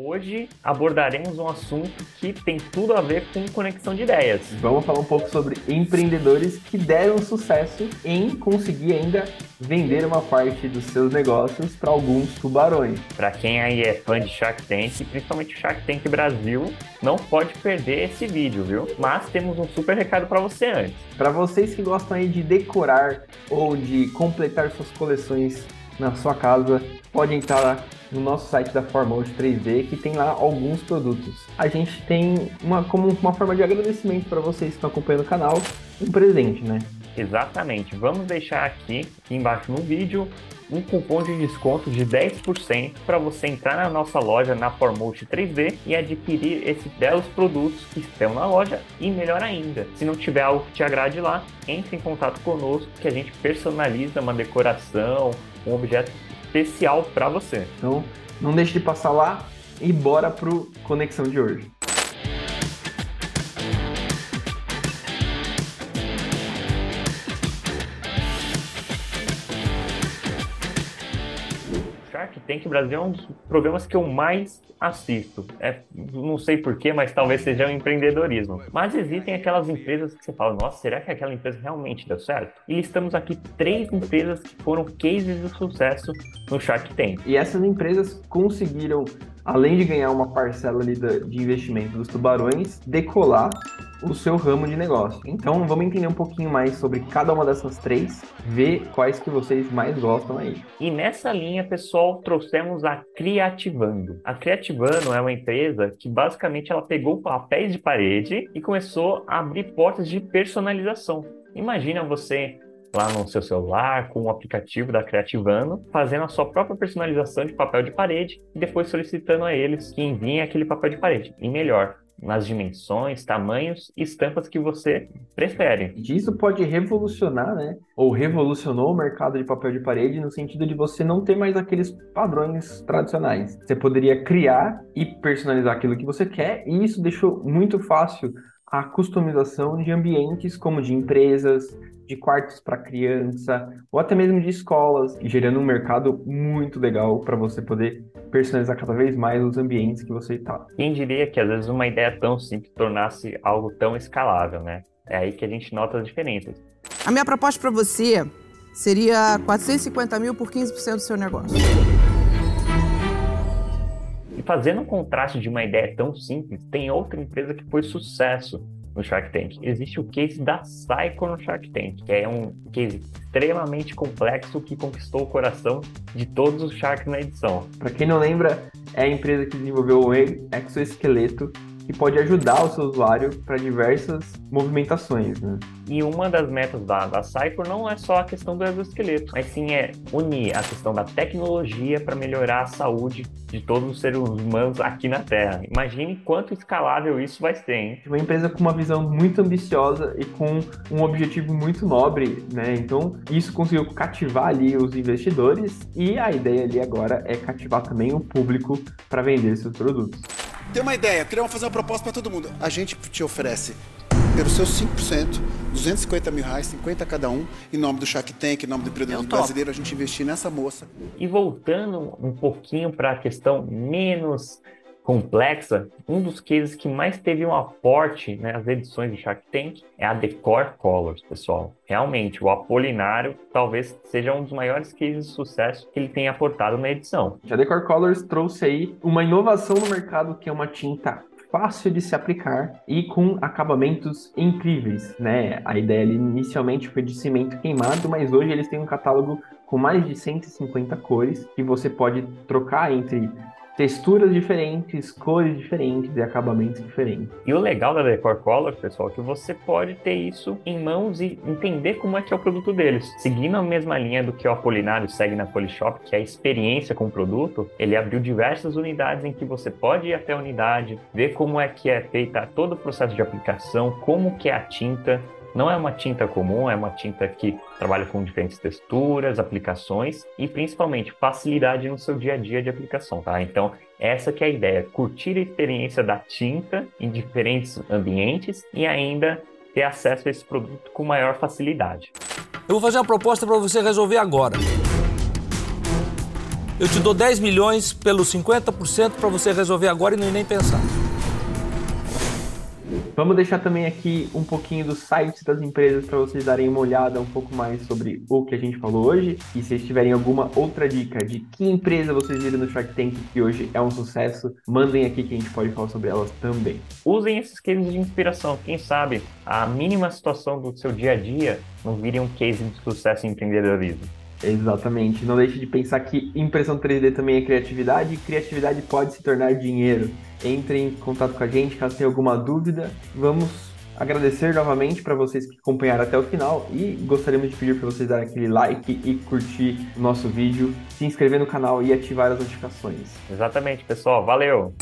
Hoje abordaremos um assunto que tem tudo a ver com conexão de ideias. Vamos falar um pouco sobre empreendedores que deram sucesso em conseguir ainda vender uma parte dos seus negócios para alguns tubarões. Para quem aí é fã de Shark Tank, principalmente o Shark Tank Brasil, não pode perder esse vídeo, viu? Mas temos um super recado para você antes. Para vocês que gostam aí de decorar ou de completar suas coleções na sua casa, pode entrar lá no nosso site da Formode 3D que tem lá alguns produtos. A gente tem uma como uma forma de agradecimento para vocês que estão acompanhando o canal, um presente, né? Exatamente. Vamos deixar aqui, aqui embaixo no vídeo um cupom de desconto de 10% para você entrar na nossa loja na Formote 3D e adquirir esses belos produtos que estão na loja e melhor ainda, se não tiver algo que te agrade lá, entre em contato conosco que a gente personaliza uma decoração, um objeto especial para você. Então, não deixe de passar lá e bora pro Conexão de hoje. Shark Tank Brasil é um dos programas que eu mais assisto. É, não sei porquê, mas talvez seja o empreendedorismo. Mas existem aquelas empresas que você fala, nossa, será que aquela empresa realmente deu certo? E listamos aqui três empresas que foram cases de sucesso no Shark Tank. E essas empresas conseguiram além de ganhar uma parcela ali de investimento dos tubarões, decolar o seu ramo de negócio. Então, vamos entender um pouquinho mais sobre cada uma dessas três, ver quais que vocês mais gostam aí. E nessa linha, pessoal, trouxemos a Criativando. A Criativando é uma empresa que basicamente ela pegou papéis de parede e começou a abrir portas de personalização. Imagina você lá no seu celular com o aplicativo da Creativano, fazendo a sua própria personalização de papel de parede e depois solicitando a eles que enviem aquele papel de parede. E melhor, nas dimensões, tamanhos e estampas que você prefere. Isso pode revolucionar, né? Ou revolucionou o mercado de papel de parede no sentido de você não ter mais aqueles padrões tradicionais. Você poderia criar e personalizar aquilo que você quer, e isso deixou muito fácil a customização de ambientes como de empresas, de quartos para criança, ou até mesmo de escolas, gerando um mercado muito legal para você poder personalizar cada vez mais os ambientes que você está. Quem diria que às vezes uma ideia tão simples tornasse algo tão escalável, né? É aí que a gente nota as diferenças. A minha proposta para você seria 450 mil por 15% do seu negócio. E fazendo um contraste de uma ideia tão simples, tem outra empresa que foi sucesso no Shark Tank. Existe o case da Psycho no Shark Tank, que é um case extremamente complexo que conquistou o coração de todos os Sharks na edição. Para quem não lembra, é a empresa que desenvolveu o exoesqueleto que pode ajudar o seu usuário para diversas movimentações. Né? E uma das metas da, da Cypher não é só a questão do exoesqueleto, mas sim é unir a questão da tecnologia para melhorar a saúde de todos os seres humanos aqui na Terra. Imagine quanto escalável isso vai ser, hein? Uma empresa com uma visão muito ambiciosa e com um objetivo muito nobre, né? Então, isso conseguiu cativar ali os investidores e a ideia ali agora é cativar também o público para vender seus produtos. Tem uma ideia, queremos fazer uma proposta para todo mundo. A gente te oferece pelos seus 5%, 250 mil reais, 50 cada um, em nome do Shark Tank, em nome do empreendedorismo brasileiro, a gente investir nessa moça. E voltando um pouquinho para a questão menos complexa, um dos cases que mais teve um aporte né, nas edições de Shark Tank é a Decor Colors, pessoal. Realmente, o Apolinário talvez seja um dos maiores cases de sucesso que ele tem aportado na edição. A Decor Colors trouxe aí uma inovação no mercado que é uma tinta fácil de se aplicar e com acabamentos incríveis, né? A ideia ali inicialmente foi de cimento queimado, mas hoje eles têm um catálogo com mais de 150 cores que você pode trocar entre texturas diferentes, cores diferentes e acabamentos diferentes. E o legal da Decor Color, pessoal, é que você pode ter isso em mãos e entender como é que é o produto deles. Seguindo a mesma linha do que o Apolinário segue na Polishop, que é a experiência com o produto, ele abriu diversas unidades em que você pode ir até a unidade, ver como é que é feita todo o processo de aplicação, como que é a tinta, não é uma tinta comum, é uma tinta que trabalha com diferentes texturas, aplicações e principalmente facilidade no seu dia a dia de aplicação, tá? Então, essa que é a ideia, curtir a experiência da tinta em diferentes ambientes e ainda ter acesso a esse produto com maior facilidade. Eu vou fazer uma proposta para você resolver agora. Eu te dou 10 milhões pelos 50% para você resolver agora e nem pensar. Vamos deixar também aqui um pouquinho dos sites das empresas para vocês darem uma olhada um pouco mais sobre o que a gente falou hoje. E se vocês tiverem alguma outra dica de que empresa vocês viram no Shark Tank que hoje é um sucesso, mandem aqui que a gente pode falar sobre elas também. Usem esses cases de inspiração. Quem sabe a mínima situação do seu dia a dia não vire um case de sucesso em empreendedorismo. Exatamente. Não deixe de pensar que impressão 3D também é criatividade e criatividade pode se tornar dinheiro. Entre em contato com a gente caso tenha alguma dúvida. Vamos agradecer novamente para vocês que acompanharam até o final e gostaríamos de pedir para vocês darem aquele like e curtir o nosso vídeo, se inscrever no canal e ativar as notificações. Exatamente, pessoal. Valeu!